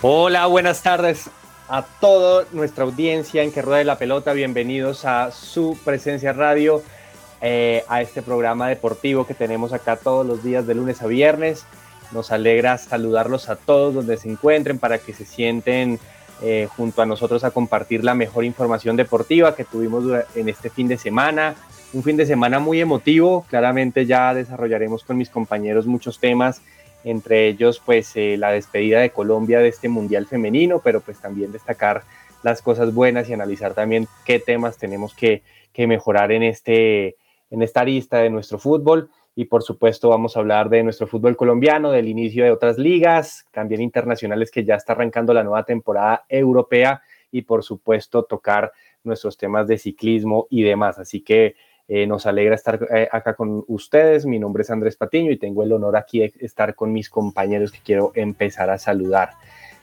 Hola, buenas tardes a toda nuestra audiencia en que rueda la pelota. Bienvenidos a su presencia radio, eh, a este programa deportivo que tenemos acá todos los días de lunes a viernes. Nos alegra saludarlos a todos donde se encuentren para que se sienten eh, junto a nosotros a compartir la mejor información deportiva que tuvimos en este fin de semana. Un fin de semana muy emotivo. Claramente ya desarrollaremos con mis compañeros muchos temas entre ellos pues eh, la despedida de Colombia de este Mundial femenino, pero pues también destacar las cosas buenas y analizar también qué temas tenemos que, que mejorar en, este, en esta lista de nuestro fútbol. Y por supuesto vamos a hablar de nuestro fútbol colombiano, del inicio de otras ligas, también internacionales que ya está arrancando la nueva temporada europea y por supuesto tocar nuestros temas de ciclismo y demás. Así que eh, nos alegra estar eh, acá con ustedes. Mi nombre es Andrés Patiño y tengo el honor aquí de estar con mis compañeros que quiero empezar a saludar.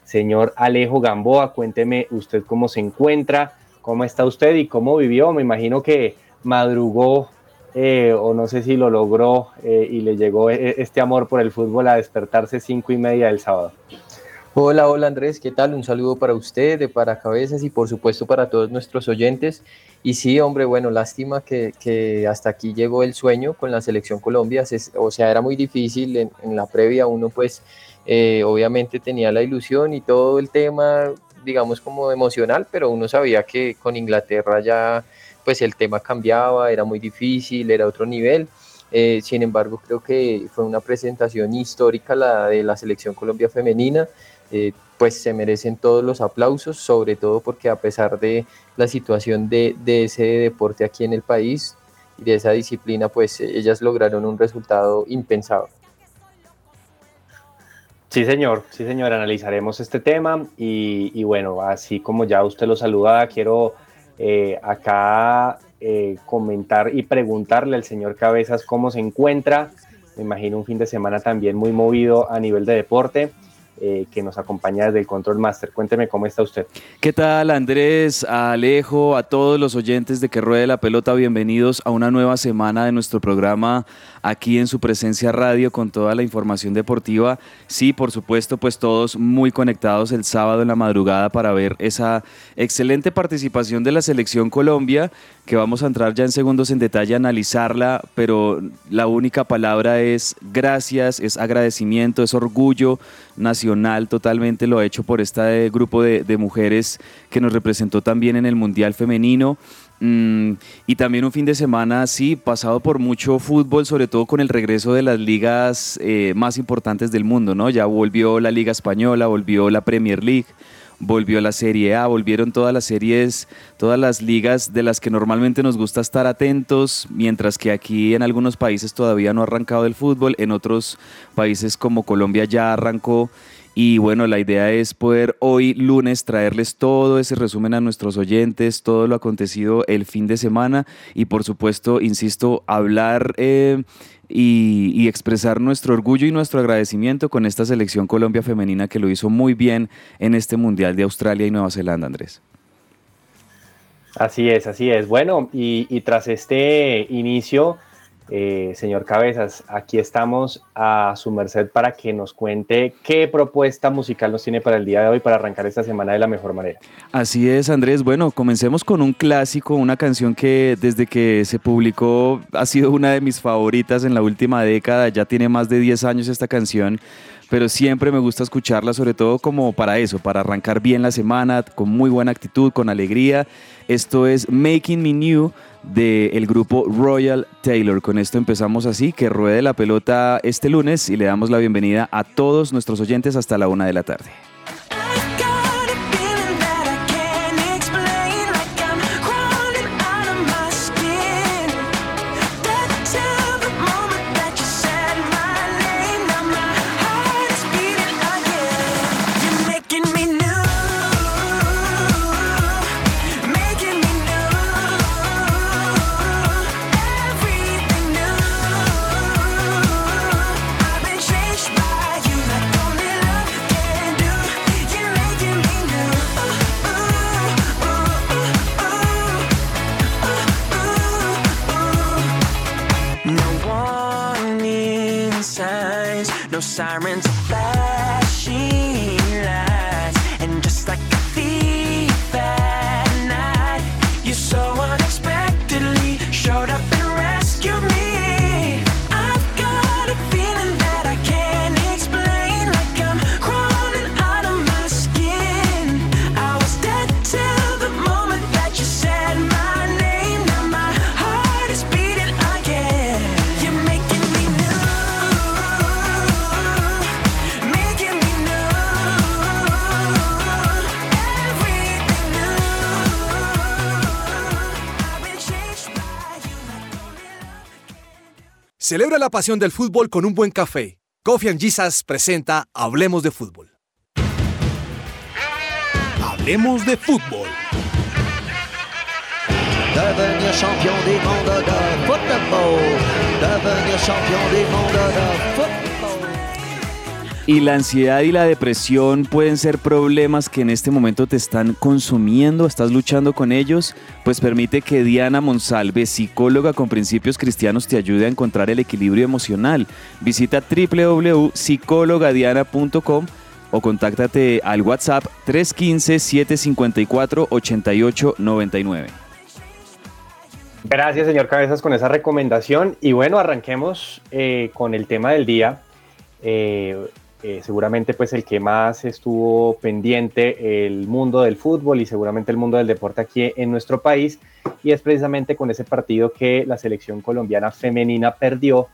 Señor Alejo Gamboa, cuénteme usted cómo se encuentra, cómo está usted y cómo vivió. Me imagino que madrugó eh, o no sé si lo logró y le llegó este amor por el fútbol a despertarse cinco y media del sábado. Hola, hola Andrés, ¿qué tal? Un saludo para usted, de para cabezas y por supuesto para todos nuestros oyentes. Y sí, hombre, bueno, lástima que, que hasta aquí llegó el sueño con la selección Colombia. Se- o sea, era muy difícil en, en la previa, uno pues eh, obviamente tenía la ilusión y todo el tema, digamos como emocional, pero uno sabía que con Inglaterra ya pues el tema cambiaba, era muy difícil, era otro nivel. Eh, sin embargo, creo que fue una presentación histórica la de la selección Colombia femenina eh, pues se merecen todos los aplausos, sobre todo porque a pesar de la situación de, ese deporte aquí en el país y de esa disciplina, pues ellas lograron un resultado impensado. Sí, señor, sí, señor, analizaremos este tema y, y bueno, así como ya usted lo saluda, quiero eh, acá eh, comentar y preguntarle al señor Cabezas cómo se encuentra. Me imagino un fin de semana también muy movido a nivel de deporte. Eh, que nos acompaña desde el Control Master. Cuénteme cómo está usted. ¿Qué tal Andrés, Alejo, a todos los oyentes de Que Ruede la Pelota? Bienvenidos a una nueva semana de nuestro programa aquí en su presencia radio con toda la información deportiva. Sí, por supuesto, pues todos muy conectados el sábado en la madrugada para ver esa excelente participación de la selección Colombia, que vamos a entrar ya en segundos en detalle a analizarla, pero la única palabra es gracias, es agradecimiento, es orgullo nacional totalmente lo ha hecho por este grupo de, de mujeres que nos representó también en el Mundial Femenino. Mm, y también un fin de semana, sí, pasado por mucho fútbol, sobre todo con el regreso de las ligas eh, más importantes del mundo, ¿no? Ya volvió la Liga Española, volvió la Premier League, volvió la Serie A, volvieron todas las series, todas las ligas de las que normalmente nos gusta estar atentos, mientras que aquí en algunos países todavía no ha arrancado el fútbol, en otros países como Colombia ya arrancó. Y bueno, la idea es poder hoy lunes traerles todo ese resumen a nuestros oyentes, todo lo acontecido el fin de semana y por supuesto, insisto, hablar eh, y, expresar nuestro orgullo y nuestro agradecimiento con esta selección Colombia femenina que lo hizo muy bien en este Mundial de Australia y Nueva Zelanda, Andrés. Así es, así es. Bueno, y tras este inicio, eh, señor Cabezas, aquí estamos a su merced para que nos cuente qué propuesta musical nos tiene para el día de hoy para arrancar esta semana de la mejor manera. Así es, Andrés. Bueno, comencemos con un clásico, una canción que desde que se publicó ha sido una de mis favoritas en la última década. Ya tiene más de 10 años esta canción, pero siempre me gusta escucharla, sobre todo como para eso, para arrancar bien la semana, con muy buena actitud, con alegría. Esto es Making Me New del grupo Royal Taylor. Con esto empezamos así, que ruede la pelota este lunes y le damos la bienvenida a todos nuestros oyentes hasta la una de la tarde. Celebra la pasión del fútbol con un buen café. Coffee and Jesus presenta Hablemos de fútbol. Hablemos de fútbol. Devenir champion du monde de football. Devenir champion du monde de football. Y la ansiedad y la depresión pueden ser problemas que en este momento te están consumiendo, estás luchando con ellos, pues permite que Diana Monsalve, psicóloga con principios cristianos, te ayude a encontrar el equilibrio emocional. Visita www.psicologadiana.com o contáctate al WhatsApp 315-754-8899. Gracias, señor Cabezas, con esa recomendación. Y bueno, arranquemos eh, con el tema del día. Eh, eh, seguramente pues el que más estuvo pendiente el mundo del fútbol y seguramente el mundo del deporte aquí en nuestro país y es precisamente con ese partido que la selección colombiana femenina perdió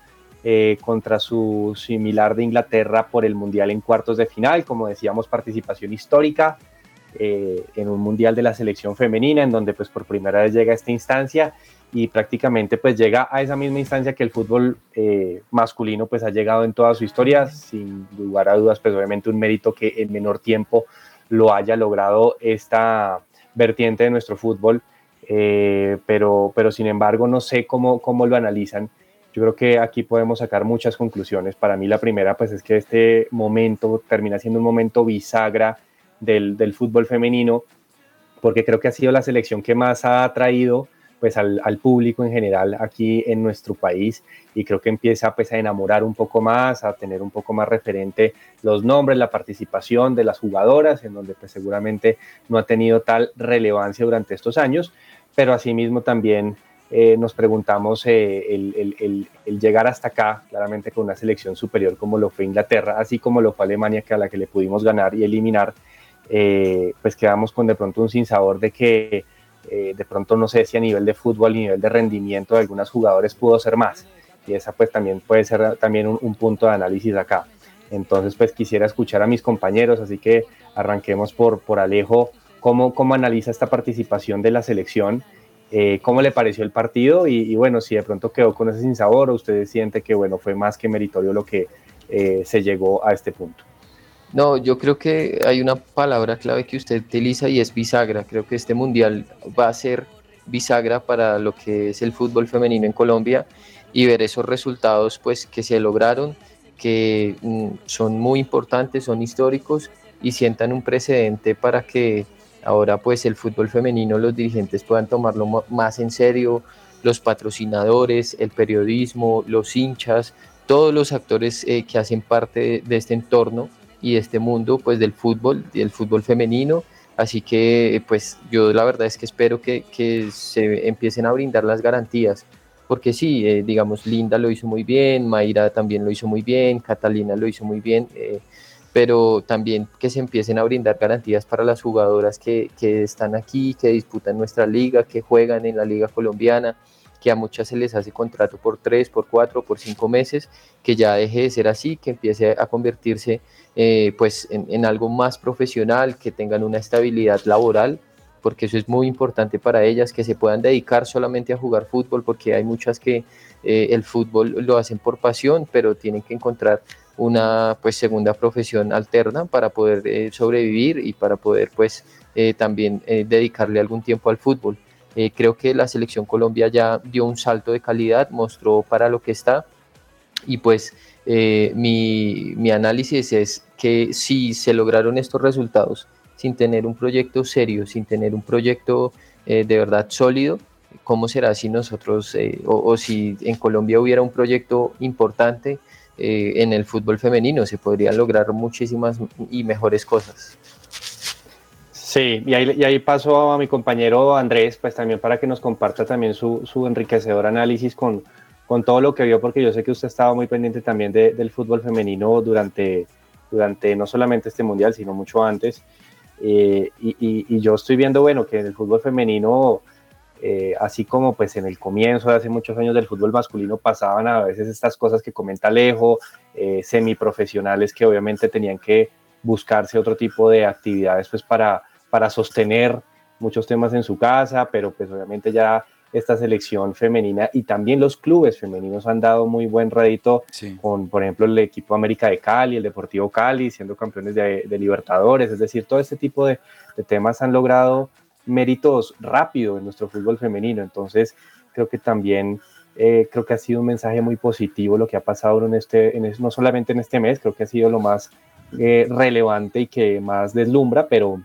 eh, contra su similar de Inglaterra por el Mundial en cuartos de final, como decíamos, participación histórica eh, en un Mundial de la selección femenina, en donde pues por primera vez llega a esta instancia y prácticamente pues llega a esa misma instancia que el fútbol eh, masculino pues ha llegado en toda su historia, sin lugar a dudas pues obviamente un mérito que en menor tiempo lo haya logrado esta vertiente de nuestro fútbol, eh, pero, pero sin embargo no sé cómo, cómo lo analizan. Yo creo que aquí podemos sacar muchas conclusiones. Para mí la primera pues es que este momento termina siendo un momento bisagra del, del fútbol femenino, porque creo que ha sido la selección que más ha atraído pues al, público en general aquí en nuestro país y creo que empieza pues a enamorar un poco más, a tener un poco más referente los nombres, la participación de las jugadoras, en donde pues seguramente no ha tenido tal relevancia durante estos años, pero asimismo también eh, nos preguntamos eh, el, llegar hasta acá, claramente con una selección superior como lo fue Inglaterra, así como lo fue Alemania, que a la que le pudimos ganar y eliminar, eh, pues quedamos con de pronto un sinsabor de que eh, de pronto no sé si a nivel de fútbol, a nivel de rendimiento de algunos jugadores pudo ser más. Y esa pues también puede ser también un, punto de análisis acá. Entonces pues quisiera escuchar a mis compañeros, así que arranquemos por, por Alejo, cómo, cómo analiza esta participación de la selección, eh, cómo le pareció el partido y, bueno, si de pronto quedó con ese sinsabor o usted siente que bueno, fue más que meritorio lo que eh, se llegó a este punto. No, yo creo que hay una palabra clave que usted utiliza y es bisagra. Creo que este mundial va a ser bisagra para lo que es el fútbol femenino en Colombia y ver esos resultados pues que se lograron, que mm, son muy importantes, son históricos y sientan un precedente para que ahora pues el fútbol femenino, los dirigentes puedan tomarlo más en serio, los patrocinadores, el periodismo, los hinchas, todos los actores eh, que hacen parte de este entorno y este mundo pues del fútbol, del fútbol femenino. Así que pues yo la verdad es que espero que, que se empiecen a brindar las garantías porque sí, eh, digamos, Linda lo hizo muy bien, Mayra también lo hizo muy bien, Catalina lo hizo muy bien, eh, pero también que se empiecen a brindar garantías para las jugadoras que, que están aquí, que disputan nuestra liga, que juegan en la liga colombiana, que a muchas se les hace contrato por tres, por cuatro, por cinco meses, que ya deje de ser así, que empiece a convertirse eh, pues en, algo más profesional, que tengan una estabilidad laboral porque eso es muy importante para ellas, que se puedan dedicar solamente a jugar fútbol, porque hay muchas que eh, el fútbol lo hacen por pasión, pero tienen que encontrar una pues segunda profesión alterna para poder eh, sobrevivir y para poder pues también dedicarle algún tiempo al fútbol. Creo que la selección Colombia ya dio un salto de calidad, mostró para lo que está y pues mi, mi análisis es que si se lograron estos resultados sin tener un proyecto serio, sin tener un proyecto eh, de verdad sólido, ¿cómo será si nosotros, eh, o, si en Colombia hubiera un proyecto importante eh, en el fútbol femenino? Se podrían lograr muchísimas y mejores cosas. Sí, y ahí, y paso a mi compañero Andrés, pues también para que nos comparta también su, enriquecedor análisis con, con todo lo que vio, porque yo sé que usted estaba muy pendiente también del fútbol femenino durante, durante no solamente este mundial, sino mucho antes. Eh, y, yo estoy viendo, bueno, que en el fútbol femenino, eh, así como pues en el comienzo de hace muchos años del fútbol masculino pasaban a veces estas cosas que comenta Alejo, eh, semiprofesionales que obviamente tenían que buscarse otro tipo de actividades pues para, para sostener muchos temas en su casa, pero pues obviamente ya esta selección femenina y también los clubes femeninos han dado muy buen rédito con, por ejemplo, el equipo América de Cali, el Deportivo Cali, siendo campeones de, Libertadores, es decir, todo este tipo de, temas han logrado méritos rápido en nuestro fútbol femenino, entonces creo que también eh, creo que ha sido un mensaje muy positivo lo que ha pasado en este, en no solamente en este mes, creo que ha sido lo más eh, relevante y que más deslumbra, pero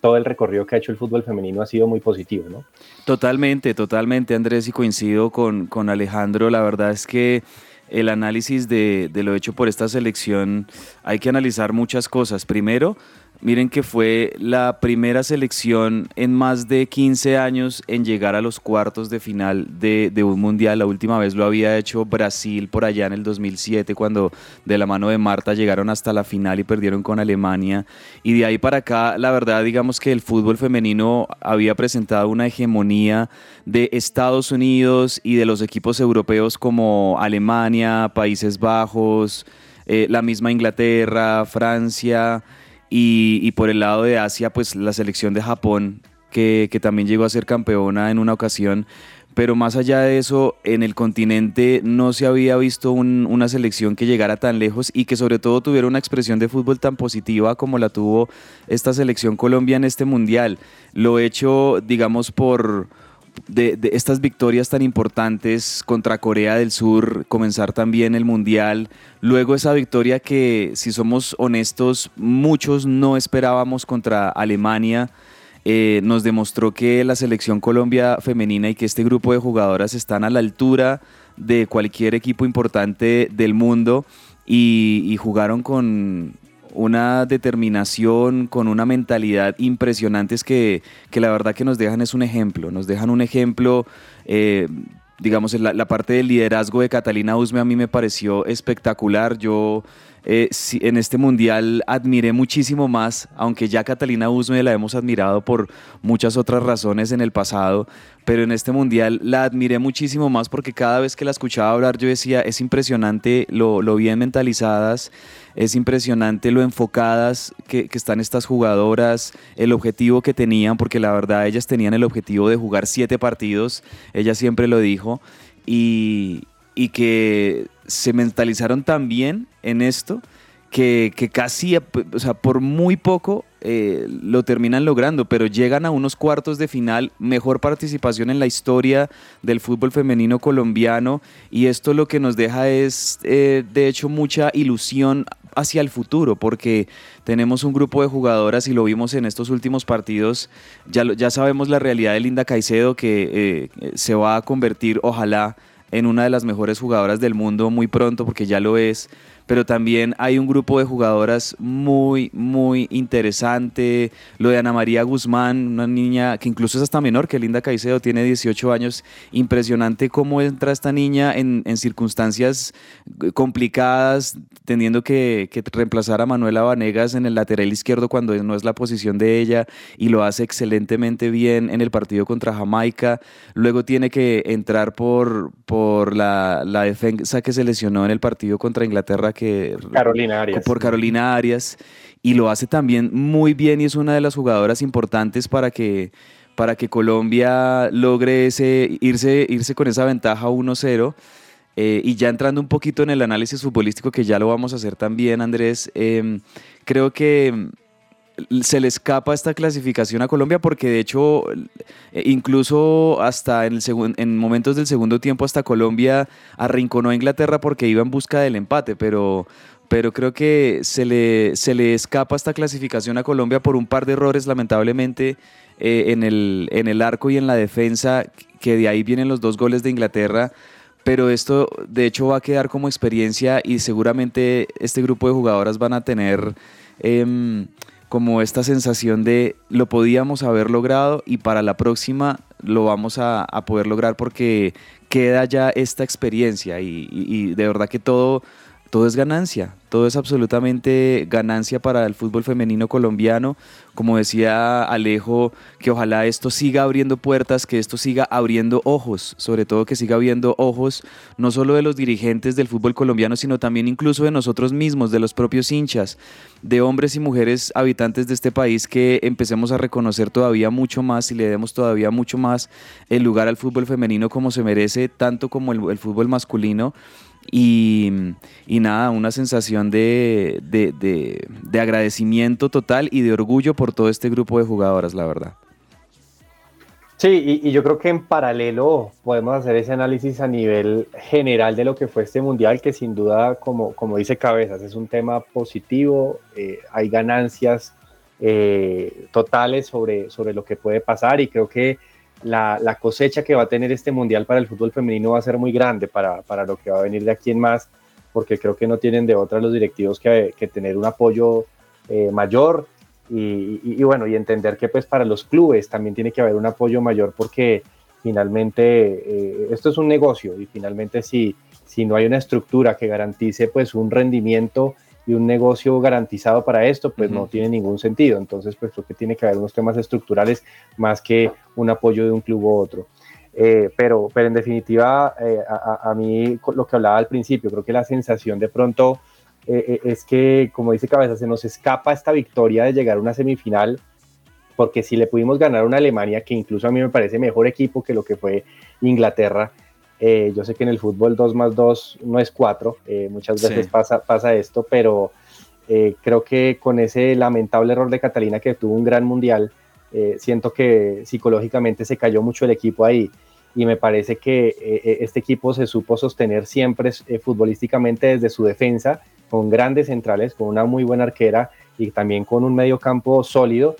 todo el recorrido que ha hecho el fútbol femenino ha sido muy positivo, ¿no? Totalmente, totalmente, Andrés, y coincido con, con Alejandro. La verdad es que el análisis de, de, lo hecho por esta selección hay que analizar muchas cosas. Primero, Miren que fue la primera selección en más de 15 años en llegar a los cuartos de final de, un mundial. La última vez lo había hecho Brasil por allá en el 2007, cuando de la mano de Marta llegaron hasta la final y perdieron con Alemania. Y de ahí para acá, la verdad, digamos que el fútbol femenino había presentado una hegemonía de Estados Unidos y de los equipos europeos como Alemania, Países Bajos, eh, la misma Inglaterra, Francia. Y, por el lado de Asia, pues la selección de Japón, que, también llegó a ser campeona en una ocasión. Pero más allá de eso, en el continente no se había visto una selección que llegara tan lejos y que sobre todo tuviera una expresión de fútbol tan positiva como la tuvo esta selección Colombia en este mundial. Lo hecho, digamos, por, de, estas victorias tan importantes contra Corea del Sur, comenzar también el Mundial, luego esa victoria que, si somos honestos, muchos no esperábamos contra Alemania, eh, nos demostró que la selección Colombia femenina y que este grupo de jugadoras están a la altura de cualquier equipo importante del mundo y jugaron con, una determinación, con una mentalidad impresionantes que, que la verdad que nos dejan es un ejemplo, nos dejan un ejemplo, eh, digamos, la, la, parte del liderazgo de Catalina Usme a mí me pareció espectacular, yo eh, en este mundial admiré muchísimo más, aunque ya Catalina Usme la hemos admirado por muchas otras razones en el pasado, pero en este mundial la admiré muchísimo más porque cada vez que la escuchaba hablar yo decía, es impresionante lo, bien mentalizadas, es impresionante lo enfocadas que, están estas jugadoras, el objetivo que tenían, porque la verdad ellas tenían el objetivo de jugar siete partidos, ella siempre lo dijo, y que se mentalizaron tan bien en esto que, casi, o sea, por muy poco eh, lo terminan logrando, pero llegan a unos cuartos de final, mejor participación en la historia del fútbol femenino colombiano y esto lo que nos deja es, eh, de hecho, mucha ilusión hacia el futuro, porque tenemos un grupo de jugadoras y lo vimos en estos últimos partidos, ya, ya sabemos la realidad de Linda Caicedo que eh, se va a convertir, ojalá, en una de las mejores jugadoras del mundo muy pronto, porque ya lo es, pero también hay un grupo de jugadoras muy, muy interesante. Lo de Ana María Guzmán, una niña que incluso es hasta menor que Linda Caicedo, tiene 18 años. Impresionante cómo entra esta niña en, en circunstancias complicadas, teniendo que, que reemplazar a Manuela Vanegas en el lateral izquierdo cuando no es la posición de ella y lo hace excelentemente bien en el partido contra Jamaica. Luego tiene que entrar por, por la, la defensa que se lesionó en el partido contra Inglaterra, que Carolina Arias. por Carolina Arias, y lo hace también muy bien y es una de las jugadoras importantes para que, para que Colombia logre ese, irse, irse con esa ventaja 1-0. Eh, y ya entrando un poquito en el análisis futbolístico, que ya lo vamos a hacer también, Andrés, em, creo que se le escapa esta clasificación a Colombia porque de hecho eh, incluso hasta en, el en momentos del segundo tiempo hasta Colombia arrinconó a Inglaterra porque iba en busca del empate, pero, pero creo que se le, se le escapa esta clasificación a Colombia por un par de errores lamentablemente eh, en, el, en el arco y en la defensa, que de ahí vienen los dos goles de Inglaterra. Pero esto de hecho va a quedar como experiencia y seguramente este grupo de jugadoras van a tener em, como esta sensación de lo podíamos haber logrado y para la próxima lo vamos a, poder lograr porque queda ya esta experiencia y de verdad que todo, todo es ganancia, todo es absolutamente ganancia para el fútbol femenino colombiano. Como decía Alejo, que ojalá esto siga abriendo puertas, que esto siga abriendo ojos, sobre todo que siga abriendo ojos no solo de los dirigentes del fútbol colombiano, sino también incluso de nosotros mismos, de los propios hinchas, de hombres y mujeres habitantes de este país, que empecemos a reconocer todavía mucho más y le demos todavía mucho más el lugar al fútbol femenino como se merece, tanto como el, fútbol masculino. Y, y nada, una sensación de, de- de- de agradecimiento total y de orgullo por todo este grupo de jugadoras, la verdad. Sí, y, y yo creo que en paralelo podemos hacer ese análisis a nivel general de lo que fue este mundial, que sin duda, como, como dice Cabezas, es un tema positivo, eh, hay ganancias eh, totales sobre, sobre lo que puede pasar y creo que la, la cosecha que va a tener este mundial para el fútbol femenino va a ser muy grande para, para lo que va a venir de aquí en más, porque creo que no tienen de otra los directivos que, tener un apoyo eh, mayor. Y bueno, y entender que pues para los clubes también tiene que haber un apoyo mayor porque finalmente eh, esto es un negocio y finalmente si, si no hay una estructura que garantice pues un rendimiento y un negocio garantizado para esto, pues no tiene ningún sentido. Entonces, pues creo que tiene que haber unos temas estructurales más que un apoyo de un club u otro. Eh, pero, pero en definitiva, eh, a, a- mí lo que hablaba al principio, creo que la sensación de pronto eh, eh, es que, como dice Cabeza, se nos escapa esta victoria de llegar a una semifinal, porque si le pudimos ganar a una Alemania, que incluso a mí me parece mejor equipo que lo que fue Inglaterra, eh, yo sé que en el fútbol 2 más 2 no es 4, muchas Sí. veces pasa, pasa esto, pero eh, creo que con ese lamentable error de Catalina que tuvo un gran mundial, eh, siento que psicológicamente se cayó mucho el equipo ahí y me parece que eh, eh, este equipo se supo sostener siempre eh, futbolísticamente desde su defensa, con grandes centrales, con una muy buena arquera y también con un medio campo sólido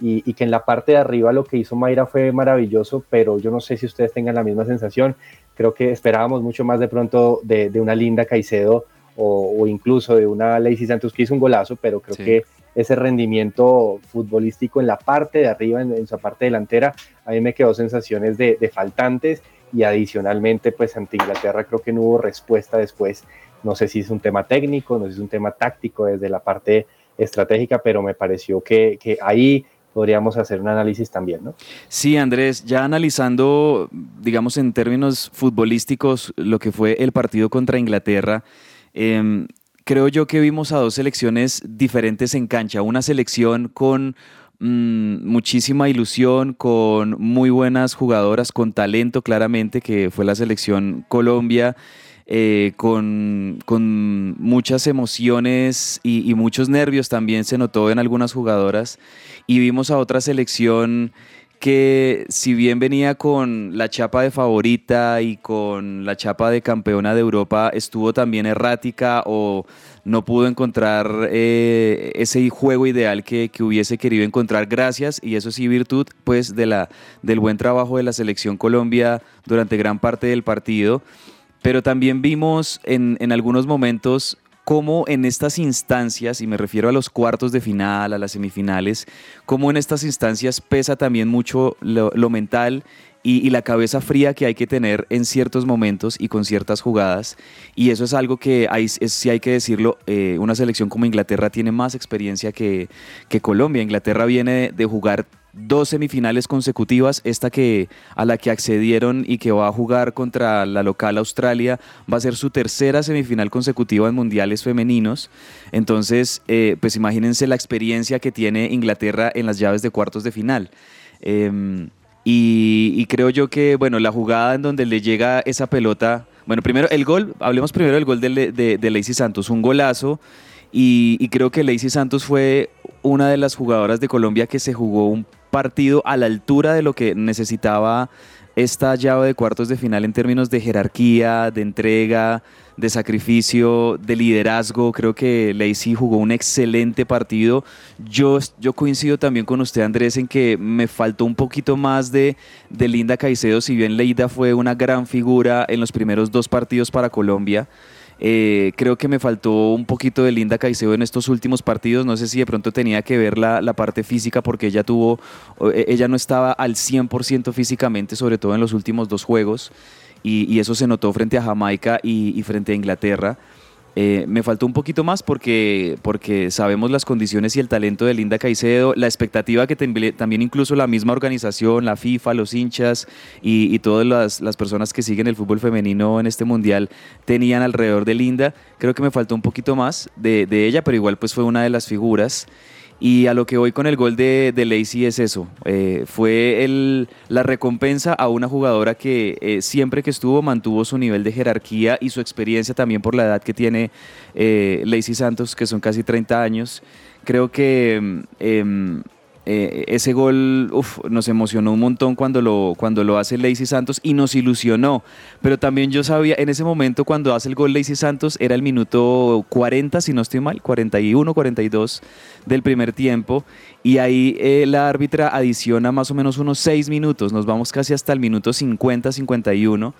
y, y que en la parte de arriba lo que hizo Mayra fue maravilloso, pero yo no sé si ustedes tengan la misma sensación, creo que esperábamos mucho más de pronto de, de una linda Caicedo o, o incluso de una Lacey Santos que hizo un golazo, pero creo Sí. que ese rendimiento futbolístico en la parte de arriba, en, en su parte delantera, a mí me quedó sensaciones de, de faltantes y adicionalmente pues ante Inglaterra creo que no hubo respuesta después, no sé si es un tema técnico, no sé si es un tema táctico desde la parte estratégica, pero me pareció que, que ahí podríamos hacer un análisis también, ¿no? Sí, Andrés, ya analizando, digamos, en términos futbolísticos, lo que fue el partido contra Inglaterra, em, creo yo que vimos a dos selecciones diferentes en cancha. Una selección con mm, muchísima ilusión, con muy buenas jugadoras, con talento claramente, que fue la selección Colombia. Eh, con, con muchas emociones y, muchos nervios también se notó en algunas jugadoras y vimos a otra selección que si bien venía con la chapa de favorita y con la chapa de campeona de Europa, estuvo también errática o no pudo encontrar eh, ese juego ideal que, que hubiese querido encontrar gracias, y eso sí virtud, pues de la, del buen trabajo de la selección Colombia durante gran parte del partido. Pero también vimos en, en algunos momentos cómo en estas instancias, y me refiero a los cuartos de final, a las semifinales, cómo en estas instancias pesa también mucho lo, lo mental y, la cabeza fría que hay que tener en ciertos momentos y con ciertas jugadas. Y eso es algo que hay, es, sí hay que decirlo, eh, una selección como Inglaterra tiene más experiencia que, que Colombia. Inglaterra viene de, de jugar dos semifinales consecutivas, esta que a la que accedieron y que va a jugar contra la local Australia, va a ser su tercera semifinal consecutiva en mundiales femeninos. Entonces, eh, pues imagínense la experiencia que tiene Inglaterra en las llaves de cuartos de final. Em, y, creo yo que, bueno, la jugada en donde le llega esa pelota, bueno, primero el gol, hablemos primero del gol de, de, de Lacey Santos, un golazo. Y, y creo que Lacey Santos fue una de las jugadoras de Colombia que se jugó un partido a la altura de lo que necesitaba esta llave de cuartos de final en términos de jerarquía, de entrega, de sacrificio, de liderazgo. Creo que Lacey jugó un excelente partido. Yo, yo coincido también con usted, Andrés, en que me faltó un poquito más de, de Linda Caicedo, si bien Leida fue una gran figura en los primeros dos partidos para Colombia. Eh, creo que me faltó un poquito de Linda Caicedo en estos últimos partidos. No sé si de pronto tenía que ver la, la parte física porque ella tuvo, eh, ella no estaba al 100% físicamente, sobre todo en los últimos dos juegos. Y, eso se notó frente a Jamaica y frente a Inglaterra. Eh, me faltó un poquito más porque, porque sabemos las condiciones y el talento de Linda Caicedo, la expectativa que también incluso la misma organización, la FIFA, los hinchas y, y todas las, las personas que siguen el fútbol femenino en este mundial tenían alrededor de Linda. Creo que me faltó un poquito más de, de ella, pero igual pues fue una de las figuras. Y a lo que voy con el gol de, de Lacey es eso. eh, fue el, la recompensa a una jugadora que eh, siempre que estuvo mantuvo su nivel de jerarquía y su experiencia también por la edad que tiene eh, Lacey Santos, que son casi 30 años. Creo que mm, em, eh, ese gol nos emocionó un montón cuando lo, cuando lo hace Lacey Santos y nos ilusionó. Pero también yo sabía, en ese momento cuando hace el gol Lacey Santos, era el minuto 40, si no estoy mal, 41, 42 del primer tiempo. Y ahí eh, la árbitra adiciona más o menos unos 6 minutos. Nos vamos casi hasta el minuto 50, 51.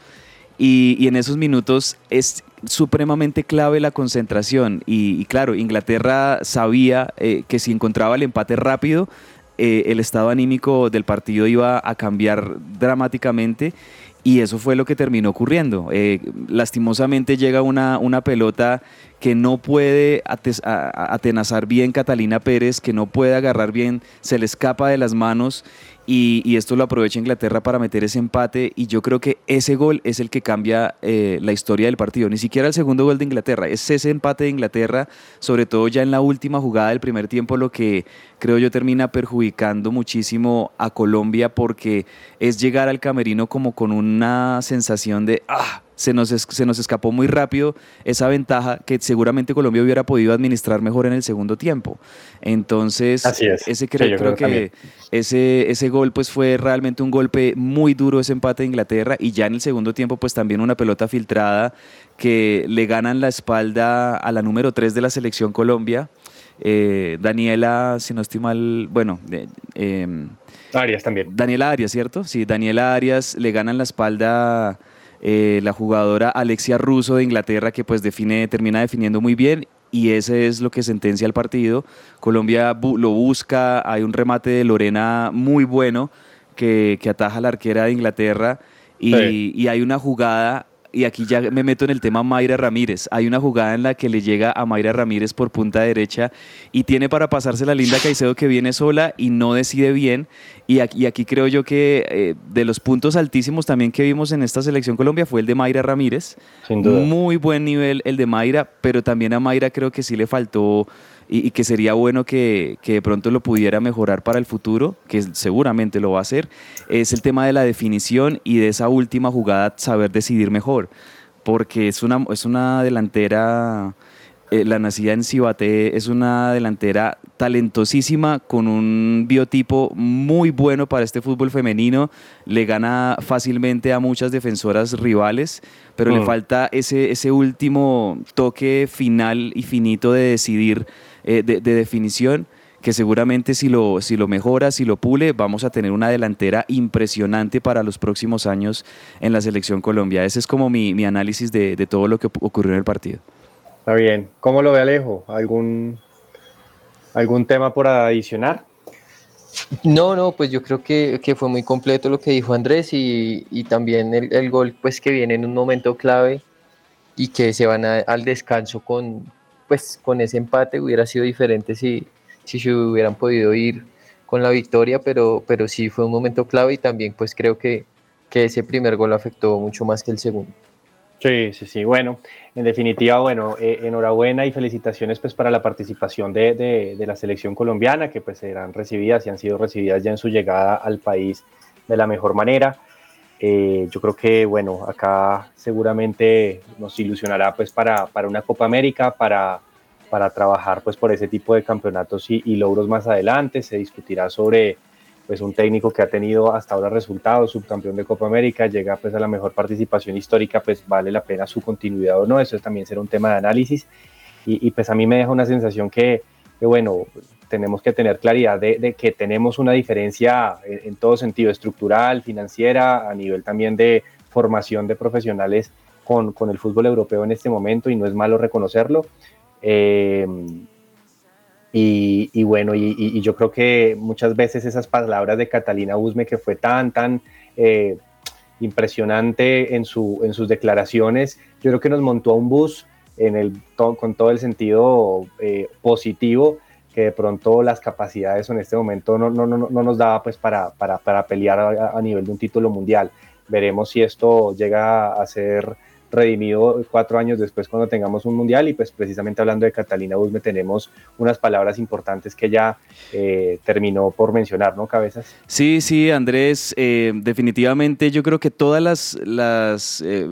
Y, en esos minutos es supremamente clave la concentración. Y, y claro, Inglaterra sabía eh, que si encontraba el empate rápido, eh, el estado anímico del partido iba a cambiar dramáticamente. Y eso fue lo que terminó ocurriendo. Eh, lastimosamente llega una, una pelota que no puede atenazar bien Catalina Pérez, que no puede agarrar bien, se le escapa de las manos y, y esto lo aprovecha Inglaterra para meter ese empate y yo creo que ese gol es el que cambia eh, la historia del partido. Ni siquiera el segundo gol de Inglaterra, es ese empate de Inglaterra, sobre todo ya en la última jugada del primer tiempo, lo que creo yo termina perjudicando muchísimo a Colombia porque es llegar al camerino como con una sensación de, ah, se nos, es- se nos escapó muy rápido esa ventaja que seguramente Colombia hubiera podido administrar mejor en el segundo tiempo. Entonces, Así es. ese creo, creo creo que ese, ese gol pues fue realmente un golpe muy duro ese empate de Inglaterra y ya en el segundo tiempo pues también una pelota filtrada que le ganan la espalda a la número 3 de la selección Colombia. Eh, Daniela, si no estoy mal, bueno, eh, em, Arias también. Daniela Arias, ¿cierto? Sí, Daniela Arias le ganan la espalda eh, la jugadora Alexia Russo de Inglaterra, que pues define, termina definiendo muy bien. Y ese es lo que sentencia el partido. Colombia bu- lo busca, hay un remate de Lorena muy bueno que, que ataja a la arquera de Inglaterra. Y, Sí. y hay una jugada, y aquí ya me meto en el tema Mayra Ramírez. Hay una jugada en la que le llega a Mayra Ramírez por punta derecha y tiene para pasarse la linda Caicedo que viene sola y no decide bien. Y aquí, y aquí creo yo que eh, de los puntos altísimos también que vimos en esta selección Colombia fue el de Mayra Ramírez. Sin duda. Muy buen nivel el de Mayra, pero también a Mayra creo que sí le faltó y, y que sería bueno que, que de pronto lo pudiera mejorar para el futuro, que seguramente lo va a hacer, es el tema de la definición y de esa última jugada saber decidir mejor, porque es una, es una delantera, eh, la nacida en Cibaté, es una delantera talentosísima con un biotipo muy bueno para este fútbol femenino, le gana fácilmente a muchas defensoras rivales, pero le Mm. falta ese, ese último toque final y finito de decidir, eh, de, de definición, que seguramente si lo, si lo mejora, si lo pule, vamos a tener una delantera impresionante para los próximos años en la selección Colombia. Ese es como mi, mi análisis de, de todo lo que ocurrió en el partido. Está bien. ¿Cómo lo ve Alejo? ¿Algún, algún tema por adicionar? No, no, pues yo creo que, que fue muy completo lo que dijo Andrés y, y también el, el gol pues que viene en un momento clave y que se van al descanso con pues con ese empate hubiera sido diferente si, si se hubieran podido ir con la victoria, pero, pero sí fue un momento clave y también pues creo que, que ese primer gol afectó mucho más que el segundo. Sí, sí, sí. Bueno, en definitiva, bueno, eh, enhorabuena y felicitaciones pues para la participación de, de- de la selección colombiana, que pues serán recibidas y han sido recibidas ya en su llegada al país de la mejor manera. Eh, yo creo que, bueno, acá seguramente nos ilusionará pues para, para una Copa América, para, para trabajar pues por ese tipo de campeonatos y, y logros más adelante. Se discutirá sobre pues un técnico que ha tenido hasta ahora resultados, subcampeón de Copa América, llega pues a la mejor participación histórica, pues vale la pena su continuidad o no, eso también será un tema de análisis y, y, pues a mí me deja una sensación que, bueno, tenemos que tener claridad de, que tenemos una diferencia en, en, todo sentido, estructural, financiera, a nivel también de formación de profesionales con, con el fútbol europeo en este momento y no es malo reconocerlo. Eh, y, bueno, y, yo creo que muchas veces esas palabras de Catalina Usme, que fue tan, tan eh, impresionante en, su, en sus declaraciones, yo creo que nos montó a un bus en el, con todo el sentido eh, positivo, que de pronto las capacidades en este momento no, no, no, no nos daba pues para, para, para pelear a, nivel de un título mundial. Veremos si esto llega a ser redimido cuatro años después cuando tengamos un mundial y pues precisamente hablando de Catalina Usme tenemos unas palabras importantes que ya eh, terminó por mencionar, ¿no, Cabezas? Sí, sí, Andrés, eh, definitivamente yo creo que todas las, las, eh,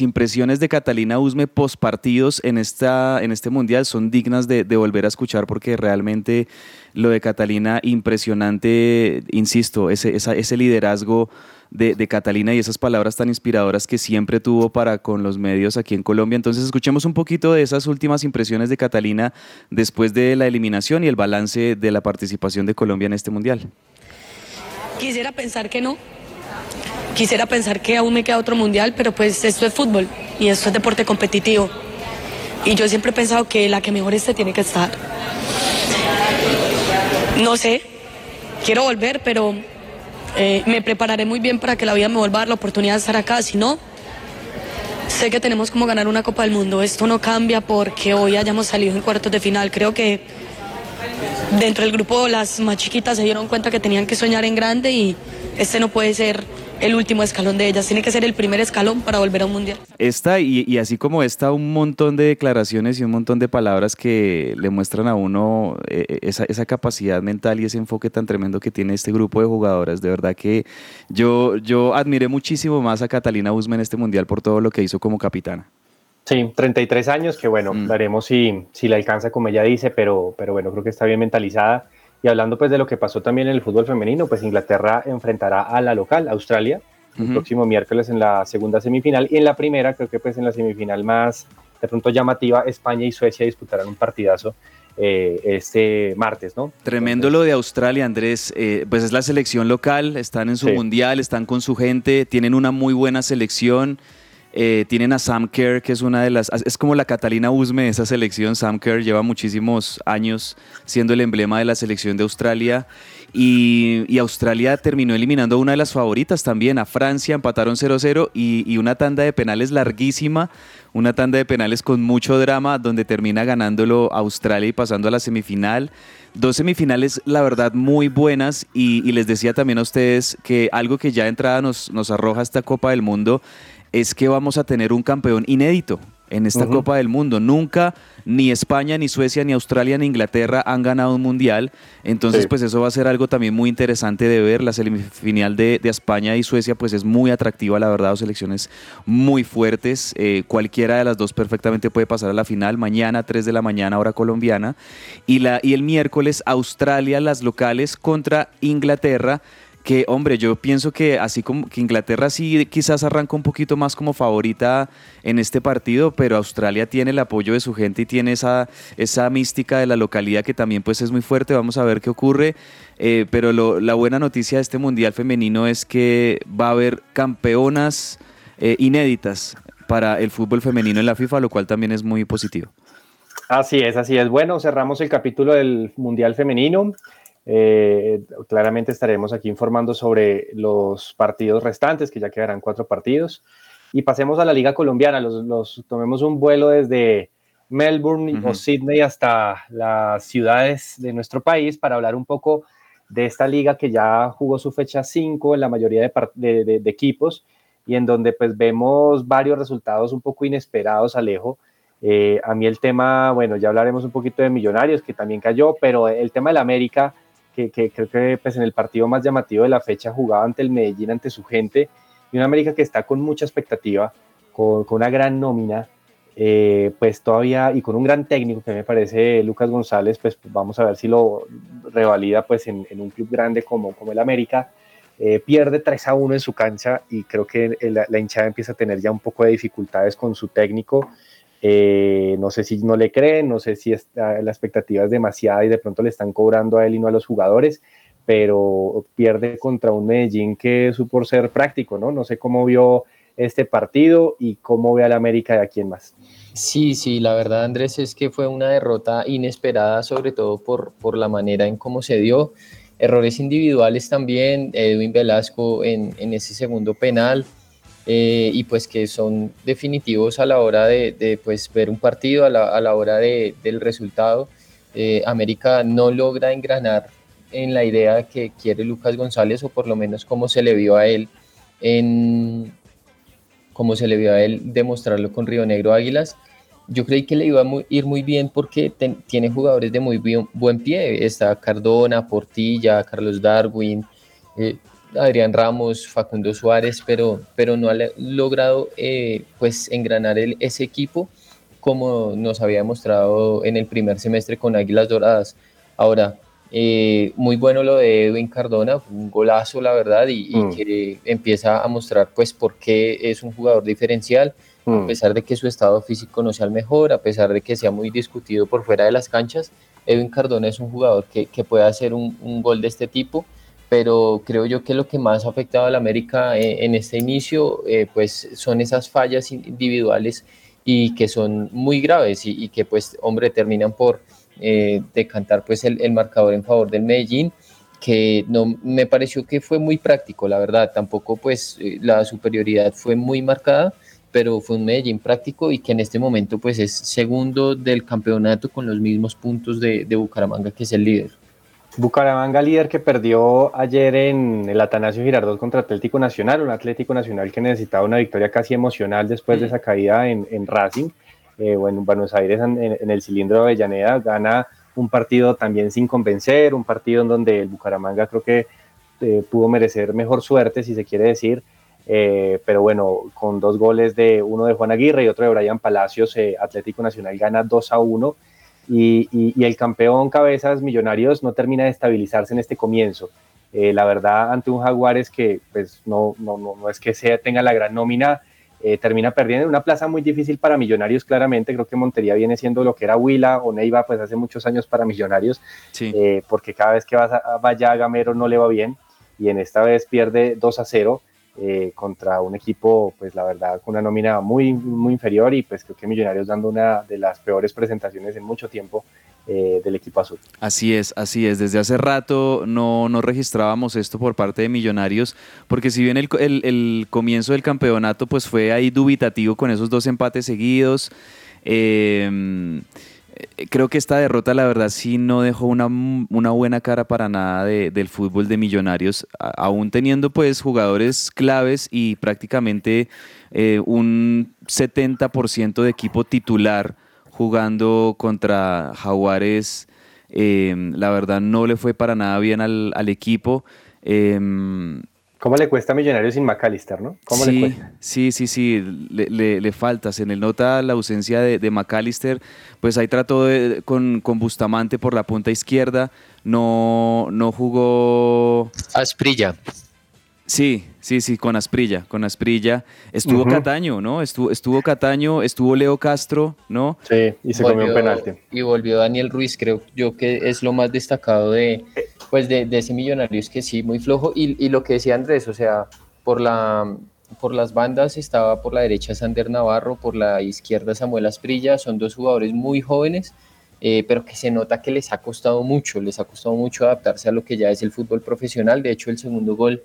impresiones de Catalina Usme post partidos en, esta, en este mundial son dignas de, volver a escuchar porque realmente lo de Catalina impresionante, insisto, ese, ese liderazgo de, Catalina y esas palabras tan inspiradoras que siempre tuvo para con los medios aquí en Colombia. Entonces escuchemos un poquito de esas últimas impresiones de Catalina después de la eliminación y el balance de la participación de Colombia en este mundial. Quisiera pensar que no. Quisiera pensar que aún me queda otro mundial, pero pues esto es fútbol y esto es deporte competitivo. Y yo siempre he pensado que la que mejor esté tiene que estar. No sé, quiero volver, pero eh, me prepararé muy bien para que la vida me vuelva a dar la oportunidad de estar acá. Si no, sé que tenemos como ganar una Copa del Mundo. Esto no cambia porque hoy hayamos salido en cuartos de final. Creo que dentro del grupo las más chiquitas se dieron cuenta que tenían que soñar en grande y este no puede ser el último escalón de ellas, tiene que ser el primer escalón para volver a un mundial. Esta y, y, así como esta, un montón de declaraciones y un montón de palabras que le muestran a uno eh, esa, esa, capacidad mental y ese enfoque tan tremendo que tiene este grupo de jugadoras. De verdad que yo, yo admiré muchísimo más a Catalina Usme en este mundial por todo lo que hizo como capitana. Sí, 33 años, que bueno, mm. veremos si, si la alcanza como ella dice, pero, pero bueno, creo que está bien mentalizada. Y hablando pues de lo que pasó también en el fútbol femenino, pues Inglaterra enfrentará a la local, Australia, el uh -huh. próximo miércoles en la segunda semifinal. Y en la primera, creo que pues en la semifinal más de pronto llamativa, España y Suecia disputarán un partidazo eh, este martes, ¿no? Tremendo Entonces, lo de Australia, Andrés. Eh, pues es la selección local, están en su sí. mundial, están con su gente, tienen una muy buena selección. Eh, tienen a Sam Kerr, que es una de las. Es como la Catalina Usme de esa selección. Sam Kerr lleva muchísimos años siendo el emblema de la selección de Australia. Y, Australia terminó eliminando a una de las favoritas también, a Francia. Empataron 0-0 y, y, una tanda de penales larguísima. Una tanda de penales con mucho drama, donde termina ganándolo Australia y pasando a la semifinal. Dos semifinales, la verdad, muy buenas. Y, y les decía también a ustedes que algo que ya de entrada nos, nos arroja esta Copa del Mundo es que vamos a tener un campeón inédito en esta uh -huh. Copa del Mundo. Nunca ni España, ni Suecia, ni Australia, ni Inglaterra han ganado un mundial. Entonces, sí. pues eso va a ser algo también muy interesante de ver. La semifinal de, de, España y Suecia, pues es muy atractiva, la verdad, dos selecciones muy fuertes. Eh, cualquiera de las dos perfectamente puede pasar a la final. Mañana, 3 de la mañana, hora colombiana. Y, la, y el miércoles, Australia, las locales contra Inglaterra que hombre, yo pienso que así como que Inglaterra sí quizás arranca un poquito más como favorita en este partido, pero Australia tiene el apoyo de su gente y tiene esa, esa mística de la localidad que también pues es muy fuerte, vamos a ver qué ocurre, eh, pero lo, la buena noticia de este Mundial Femenino es que va a haber campeonas eh, inéditas para el fútbol femenino en la FIFA, lo cual también es muy positivo. Así es, así es. Bueno, cerramos el capítulo del Mundial Femenino. Eh, claramente estaremos aquí informando sobre los partidos restantes, que ya quedarán cuatro partidos. Y pasemos a la Liga Colombiana. Los, los tomemos un vuelo desde Melbourne o Sydney hasta las ciudades de nuestro país para hablar un poco de esta liga que ya jugó su fecha 5 en la mayoría de, de, de, equipos y en donde pues vemos varios resultados un poco inesperados, Alejo. Eh, a mí el tema, bueno, ya hablaremos un poquito de Millonarios, que también cayó, pero el tema del América que, creo que pues, en el partido más llamativo de la fecha jugaba ante el Medellín, ante su gente, y una América que está con mucha expectativa, con, con una gran nómina, eh, pues todavía, y con un gran técnico que me parece Lucas González, pues vamos a ver si lo revalida pues en, un club grande como, el América. Eh, pierde 3 a 1 en su cancha y creo que la hinchada empieza a tener ya un poco de dificultades con su técnico. Eh, no sé si no le creen, no sé si está, la expectativa es demasiada y de pronto le están cobrando a él y no a los jugadores, pero pierde contra un Medellín que supo ser práctico, ¿no? No sé cómo vio este partido y cómo ve al América de aquí en más. Sí, sí, la verdad Andrés es que fue una derrota inesperada, sobre todo por, por la manera en cómo se dio. Errores individuales también, Edwin Velasco en, en ese segundo penal, eh, y pues que son definitivos a la hora de, de pues, ver un partido, a la, a la hora de, del resultado. Eh, América no logra engranar en la idea que quiere Lucas González o por lo menos como se le vio a él en como se le vio a él demostrarlo con Río Negro Águilas. Yo creí que le iba a muy, ir muy bien porque ten, tiene jugadores de muy bien, buen pie. Está Cardona, Portilla, Carlos Darwin, eh, Adrián Ramos, Facundo Suárez, pero, pero no ha logrado eh, pues engranar el, ese equipo como nos había demostrado en el primer semestre con Águilas Doradas. Ahora, eh, muy bueno lo de Edwin Cardona, un golazo la verdad y, y mm. que empieza a mostrar pues por qué es un jugador diferencial, mm. a pesar de que su estado físico no sea el mejor, a pesar de que sea muy discutido por fuera de las canchas, Edwin Cardona es un jugador que, que puede hacer un, un gol de este tipo pero creo yo que lo que más ha afectado a la América en, en este inicio eh, pues son esas fallas individuales y que son muy graves y, que pues hombre terminan por eh, decantar pues el, marcador en favor del Medellín que no me pareció que fue muy práctico la verdad. Tampoco pues eh, la superioridad fue muy marcada pero fue un Medellín práctico y que en este momento pues es segundo del campeonato con los mismos puntos de Bucaramanga que es el líder Bucaramanga líder que perdió ayer en el Atanasio Girardot contra Atlético Nacional, un Atlético Nacional que necesitaba una victoria casi emocional después de esa caída en, en Racing, eh, o en Buenos Aires en, en, el cilindro de Avellaneda, gana un partido también sin convencer, un partido en donde el Bucaramanga creo que eh, pudo merecer mejor suerte, si se quiere decir, eh, pero bueno, con dos goles de uno de Juan Aguirre y otro de Brian Palacios, eh, Atlético Nacional gana 2 a 1 y, y, y, el campeón Cabezas Millonarios no termina de estabilizarse en este comienzo. Eh, la verdad, ante un Jaguares que pues, no, no, no, no es que sea, tenga la gran nómina, eh, termina perdiendo en una plaza muy difícil para Millonarios, claramente. Creo que Montería viene siendo lo que era Huila o Neiva pues hace muchos años para Millonarios, sí. eh, porque cada vez que vas a, vaya a Gamero no le va bien y en esta vez pierde 2 a 0 eh, contra un equipo, pues la verdad, con una nómina muy, muy inferior y pues creo que Millonarios dando una de las peores presentaciones en mucho tiempo eh, del equipo azul. Así es, así es. Desde hace rato no, no registrábamos esto por parte de Millonarios, porque si bien el, el, comienzo del campeonato pues fue ahí dubitativo con esos dos empates seguidos, eh, creo que esta derrota, la verdad, sí no dejó una, una buena cara para nada de, del fútbol de Millonarios, aún teniendo pues jugadores claves y prácticamente eh, un 70% de equipo titular jugando contra Jaguares. Eh, la verdad no le fue para nada bien al, equipo. Eh, ¿Cómo le cuesta a Millonarios sin McAllister, no? ¿Cómo sí, le cuesta? Sí, sí, sí, le, le, le, falta. Se le nota la ausencia de, de McAllister. Pues ahí trató de, con, con, Bustamante por la punta izquierda. No, no jugó. Asprilla. Sí, sí, sí, con Asprilla, con Asprilla. Estuvo uh -huh. Cataño, ¿no? Estuvo, estuvo Cataño, estuvo Leo Castro, ¿no? Sí, y se volvió, comió un penalti. Y volvió Daniel Ruiz, creo yo que es lo más destacado de, pues de, de ese millonario, es que sí, muy flojo. Y, y, lo que decía Andrés, o sea, por la por las bandas estaba por la derecha Sander Navarro, por la izquierda Samuel Asprilla, son dos jugadores muy jóvenes, eh, pero que se nota que les ha costado mucho, les ha costado mucho adaptarse a lo que ya es el fútbol profesional. De hecho, el segundo gol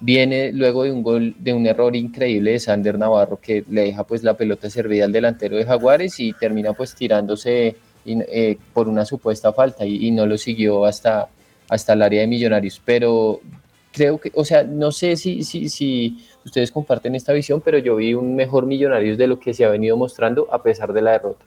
viene luego de un gol, de un error increíble de Sander Navarro que le deja pues la pelota servida al delantero de Jaguares y termina pues tirándose eh, por una supuesta falta y, y no lo siguió hasta, hasta el área de Millonarios. Pero creo que, o sea, no sé si, si, si ustedes comparten esta visión, pero yo vi un mejor Millonarios de lo que se ha venido mostrando a pesar de la derrota.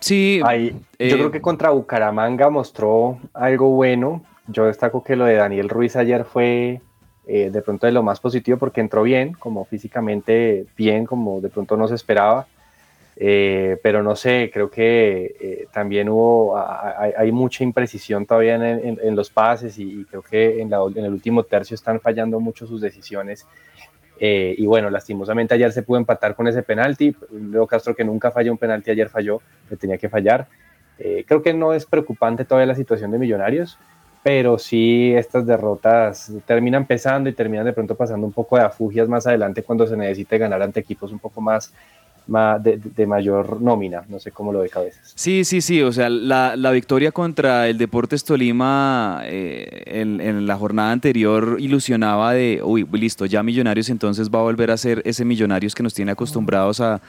Sí, Ahí, eh, yo creo que contra Bucaramanga mostró algo bueno. Yo destaco que lo de Daniel Ruiz ayer fue eh, de pronto de lo más positivo porque entró bien, como físicamente bien, como de pronto no se esperaba. Eh, pero no sé, creo que eh, también hubo, hay, mucha imprecisión todavía en, los pases y, creo que en, el último tercio están fallando mucho sus decisiones. Y bueno, lastimosamente ayer se pudo empatar con ese penalti. Leo Castro que nunca falla un penalti, ayer falló, que tenía que fallar. Creo que no es preocupante todavía la situación de Millonarios, pero sí estas derrotas terminan pesando y terminan de pronto pasando un poco de afugias más adelante cuando se necesite ganar ante equipos un poco más, de, mayor nómina. No sé cómo lo de cabezas. Sí, sí, sí. O sea, la, la victoria contra el Deportes Tolima eh, en, en la jornada anterior ilusionaba de, uy, listo, ya Millonarios entonces va a volver a ser ese Millonarios que nos tiene acostumbrados a,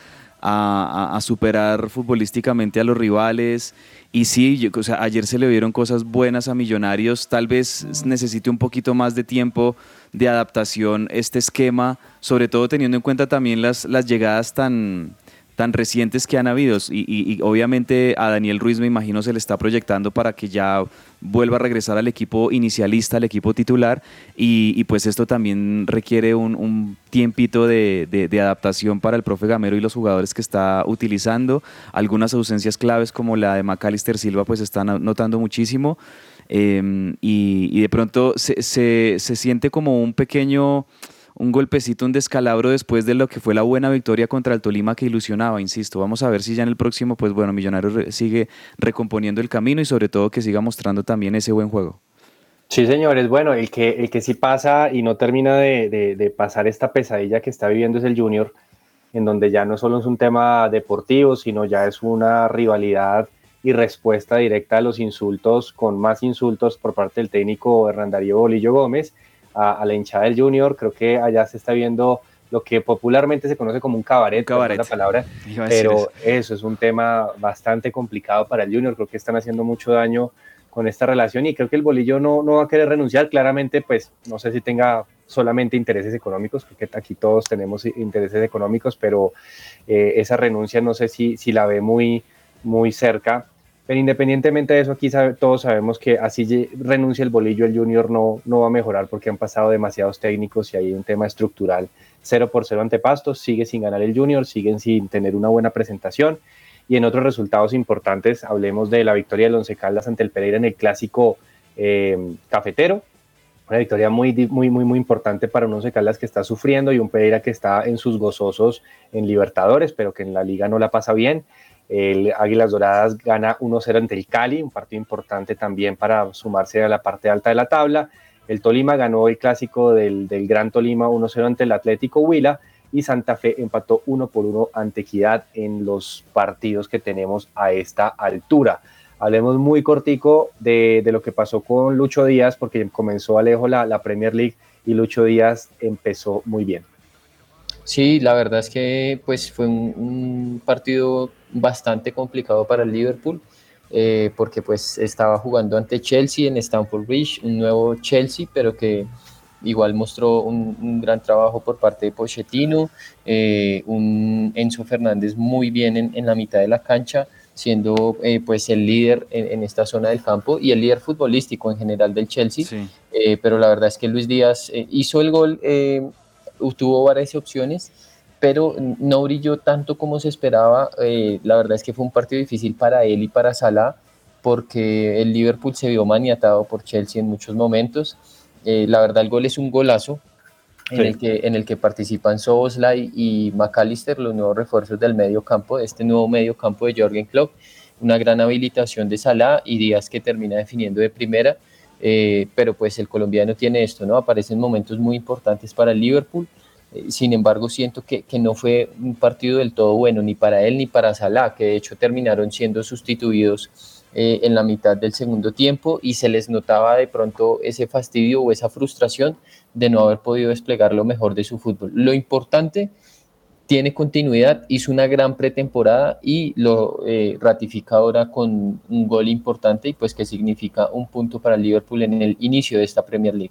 a- superar futbolísticamente a los rivales. Y sí, o sea, ayer se le vieron cosas buenas a Millonarios. Tal vez necesite un poquito más de tiempo de adaptación este esquema, sobre todo teniendo en cuenta también las, las llegadas tan, tan recientes que han habido. Y, obviamente a Daniel Ruiz me imagino se le está proyectando para que ya vuelva a regresar al equipo inicialista, al equipo titular. Y, pues esto también requiere un, tiempito de, adaptación para el profe Gamero y los jugadores que está utilizando. Algunas ausencias claves como la de Macalister Silva pues están notando muchísimo. Eh, y, de pronto se- se siente como un pequeño, un golpecito, un descalabro después de lo que fue la buena victoria contra el Tolima que ilusionaba, insisto. Vamos a ver si ya en el próximo, pues bueno, Millonarios sigue recomponiendo el camino y sobre todo que siga mostrando también ese buen juego. Sí, señores. Bueno, el que, el que sí pasa y no termina de, de- de pasar esta pesadilla que está viviendo es el Junior, en donde ya no solo es un tema deportivo, sino ya es una rivalidad y respuesta directa a los insultos, con más insultos por parte del técnico Hernandario Bolillo Gómez a, a la hinchada del Junior. Creo que allá se está viendo lo que popularmente se conoce como un cabaret, Un cabaret. la palabra, pero eso. eso es un tema bastante complicado para el Junior. Creo que están haciendo mucho daño con esta relación y creo que el bolillo no, no va a querer renunciar. Claramente, pues no sé si tenga solamente intereses económicos, creo que aquí todos tenemos intereses económicos, pero eh, esa renuncia no sé si, si la ve muy, muy cerca. Pero independientemente de eso, aquí todos sabemos que así renuncia el bolillo, el junior no, no va a mejorar porque han pasado demasiados técnicos y hay un tema estructural. 0 por 0 ante Pastos, sigue sin ganar el junior, siguen sin tener una buena presentación. Y en otros resultados importantes, hablemos de la victoria del Once Caldas ante el Pereira en el clásico eh, cafetero. Una victoria muy, muy, muy, muy importante para un Once Caldas que está sufriendo y un Pereira que está en sus gozosos en Libertadores, pero que en la liga no la pasa bien. El Águilas Doradas gana 1-0 ante el Cali, un partido importante también para sumarse a la parte alta de la tabla. El Tolima ganó el clásico del, del Gran Tolima 1-0 ante el Atlético Huila y Santa Fe empató 1 por 1 ante Equidad en los partidos que tenemos a esta altura. Hablemos muy cortico de, lo que pasó con Lucho Díaz, porque comenzó Alejo la, la Premier League y Lucho Díaz empezó muy bien. Sí, la verdad es que pues fue un, un partido bastante complicado para el Liverpool, eh, porque pues estaba jugando ante Chelsea en Stamford Bridge, un nuevo Chelsea, pero que igual mostró un, un gran trabajo por parte de Pochettino, eh, un Enzo Fernández muy bien en, en la mitad de la cancha, siendo eh, pues el líder en, en esta zona del campo y el líder futbolístico en general del Chelsea. Sí. Eh, pero la verdad es que Luis Díaz eh, hizo el gol, eh, tuvo varias opciones, pero no brilló tanto como se esperaba. Eh, la verdad es que fue un partido difícil para él y para Salah, porque el Liverpool se vio maniatado por Chelsea en muchos momentos. Eh, la verdad, el gol es un golazo. En, el que, en el que participan Soboslai y McAllister, los nuevos refuerzos del medio campo, este nuevo medio campo de Jorgen Klopp, una gran habilitación de Salah y Díaz que termina definiendo de primera, eh, pero pues el colombiano tiene esto, ¿no? Aparecen momentos muy importantes para el Liverpool. Eh, sin embargo, siento que, que, no fue un partido del todo bueno, ni para él ni para Salah, que de hecho terminaron siendo sustituidos eh, en la mitad del segundo tiempo y se les notaba de pronto ese fastidio o esa frustración de no haber podido desplegar lo mejor de su fútbol. Lo importante tiene continuidad, hizo una gran pretemporada y lo eh, ratifica ahora con un gol importante y pues que significa un punto para el Liverpool en el inicio de esta Premier League.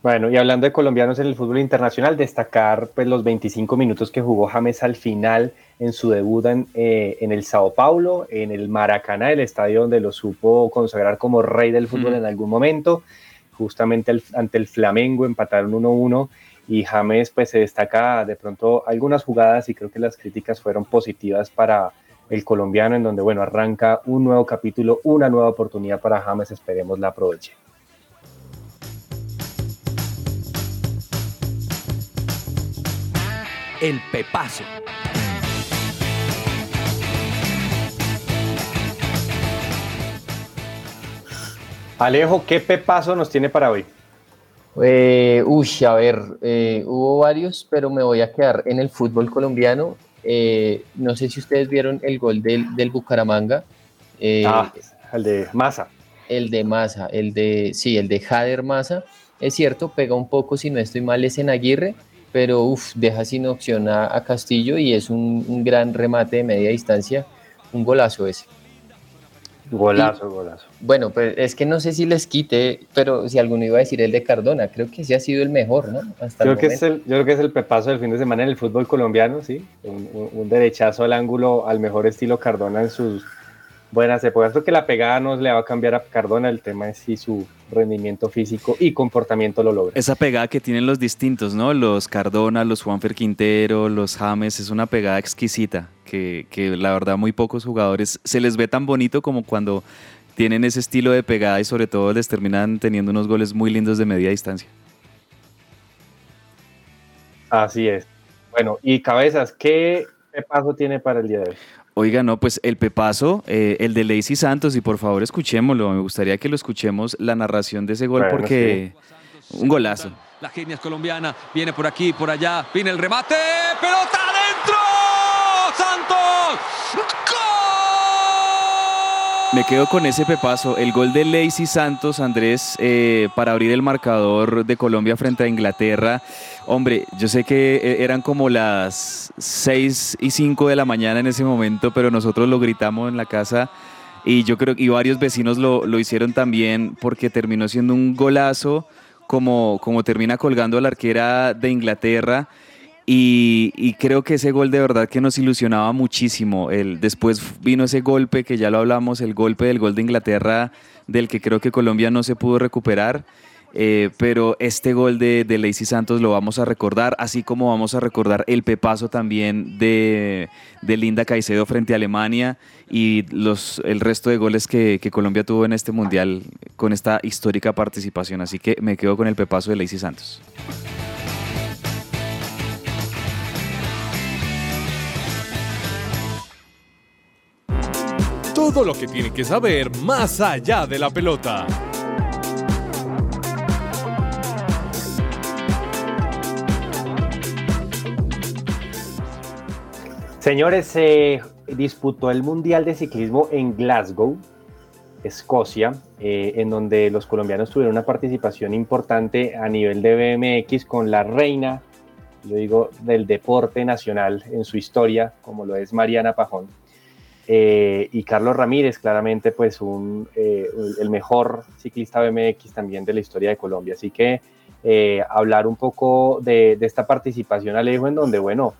Bueno, y hablando de colombianos en el fútbol internacional, destacar pues los 25 minutos que jugó James al final en su debut en, eh, en, el Sao Paulo, en el Maracaná, el estadio donde lo supo consagrar como rey del fútbol mm. en algún momento, justamente el, ante el Flamengo empataron 1-1 y James pues se destaca de pronto algunas jugadas y creo que las críticas fueron positivas para el colombiano en donde bueno arranca un nuevo capítulo, una nueva oportunidad para James, esperemos la aproveche. el pepazo. Alejo, ¿qué pepazo nos tiene para hoy? Eh, uy, a ver, eh, hubo varios, pero me voy a quedar en el fútbol colombiano. Eh, no sé si ustedes vieron el gol del, del Bucaramanga. Eh, ah, el de Massa. El de Massa, el de, sí, el de Jader Massa. Es cierto, pega un poco, si no estoy mal, es en Aguirre, pero uf, deja sin opción a, Castillo y es un, gran remate de media distancia, un golazo ese. Golazo, golazo. Bueno, pues es que no sé si les quite, pero si alguno iba a decir el de Cardona, creo que ese ha sido el mejor, ¿no? Hasta creo, que es el, yo creo que es el pepazo del fin de semana en el fútbol colombiano, sí. un derechazo al ángulo al mejor estilo Cardona en sus buenas épocas. Creo que la pegada no le va a cambiar a Cardona, el tema es si su rendimiento físico y comportamiento lo logra. Esa pegada que tienen los distintos, ¿no? Los Cardona, los Juanfer Quintero, los James, es una pegada exquisita que, que la verdad muy pocos jugadores se les ve tan bonito como cuando tienen ese estilo de pegada y sobre todo les terminan teniendo unos goles muy lindos de media distancia. Así es. Bueno, y cabezas, ¿qué paso tiene para el día de hoy? Oiga, no, pues el Pepazo, eh, el de Lacey Santos, y por favor escuchémoslo. Me gustaría que lo escuchemos la narración de ese gol porque un golazo. La genia es colombiana, viene por aquí, por allá, viene el remate, pelota adentro, Santos, Me quedo con ese pepazo, el gol de Lacey Santos, Andrés, eh, para abrir el marcador de Colombia frente a Inglaterra. Hombre, yo sé que eh, eran como las 6 y 5 de la mañana en ese momento, pero nosotros lo gritamos en la casa y yo creo que varios vecinos lo, lo hicieron también porque terminó siendo un golazo como, como termina colgando a la arquera de Inglaterra. Y, creo que ese gol de verdad que nos ilusionaba muchísimo. El, después vino ese golpe que ya lo hablamos, el golpe del gol de Inglaterra, del que creo que Colombia no se pudo recuperar. Eh, pero este gol de, de Lacey Santos lo vamos a recordar, así como vamos a recordar el pepazo también de, de Linda Caicedo frente a Alemania y los, el resto de goles que, que, Colombia tuvo en este mundial con esta histórica participación. Así que me quedo con el pepazo de Lacey Santos. Todo lo que tiene que saber más allá de la pelota. Señores, se disputó el Mundial de Ciclismo en Glasgow, Escocia, eh, en donde los colombianos tuvieron una participación importante a nivel de BMX con la reina, yo digo, del deporte nacional en su historia, como lo es Mariana Pajón. Eh, y Carlos Ramírez, claramente, pues un, eh, el mejor ciclista BMX también de la historia de Colombia. Así que eh, hablar un poco de, esta participación, Alejo, en donde, bueno,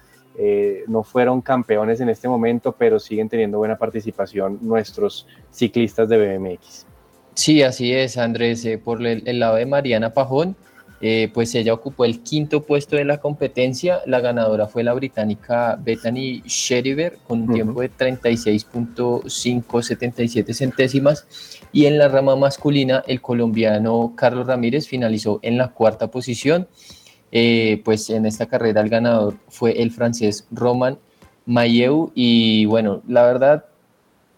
no fueron campeones en este momento, pero siguen teniendo buena participación nuestros ciclistas de BMX. Sí, así es, Andrés. por el, el lado de Mariana Pajón, eh, pues ella ocupó el quinto puesto de la competencia. La ganadora fue la británica Bethany Sheriver con un tiempo de 36.577 centésimas. Y en la rama masculina, el colombiano Carlos Ramírez finalizó en la cuarta posición. Eh, pues en esta carrera el ganador fue el francés Roman Mayeu. Y bueno, la verdad,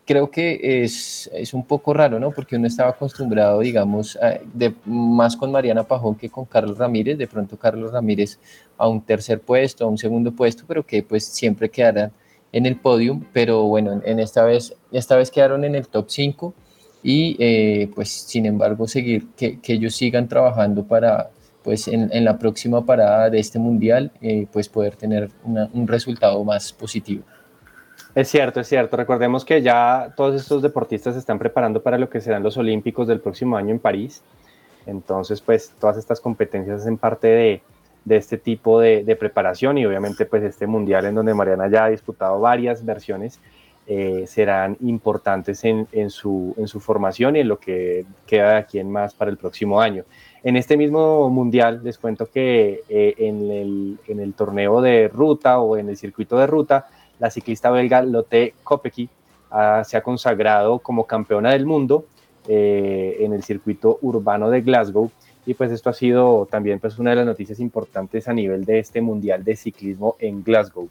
creo que es, es, un poco raro, ¿no? Porque uno estaba acostumbrado, digamos, a, más con Mariana Pajón que con Carlos Ramírez, de pronto Carlos Ramírez a un tercer puesto, a un segundo puesto, pero que pues siempre quedaran en el podium, pero bueno, en esta vez, esta vez quedaron en el top 5 y eh, pues sin embargo seguir, que, que, ellos sigan trabajando para pues en, en, la próxima parada de este mundial eh, pues poder tener una, un resultado más positivo. Es cierto, es cierto. Recordemos que ya todos estos deportistas se están preparando para lo que serán los Olímpicos del próximo año en París. Entonces, pues todas estas competencias hacen parte de, este tipo de, preparación y obviamente pues este mundial en donde Mariana ya ha disputado varias versiones eh, serán importantes en, su, formación y en lo que queda de aquí en más para el próximo año. En este mismo mundial les cuento que eh, en el torneo de ruta o en el circuito de ruta la ciclista belga Lotte Kopecky uh, se ha consagrado como campeona del mundo eh, en el circuito urbano de Glasgow y pues esto ha sido también pues una de las noticias importantes a nivel de este mundial de ciclismo en Glasgow.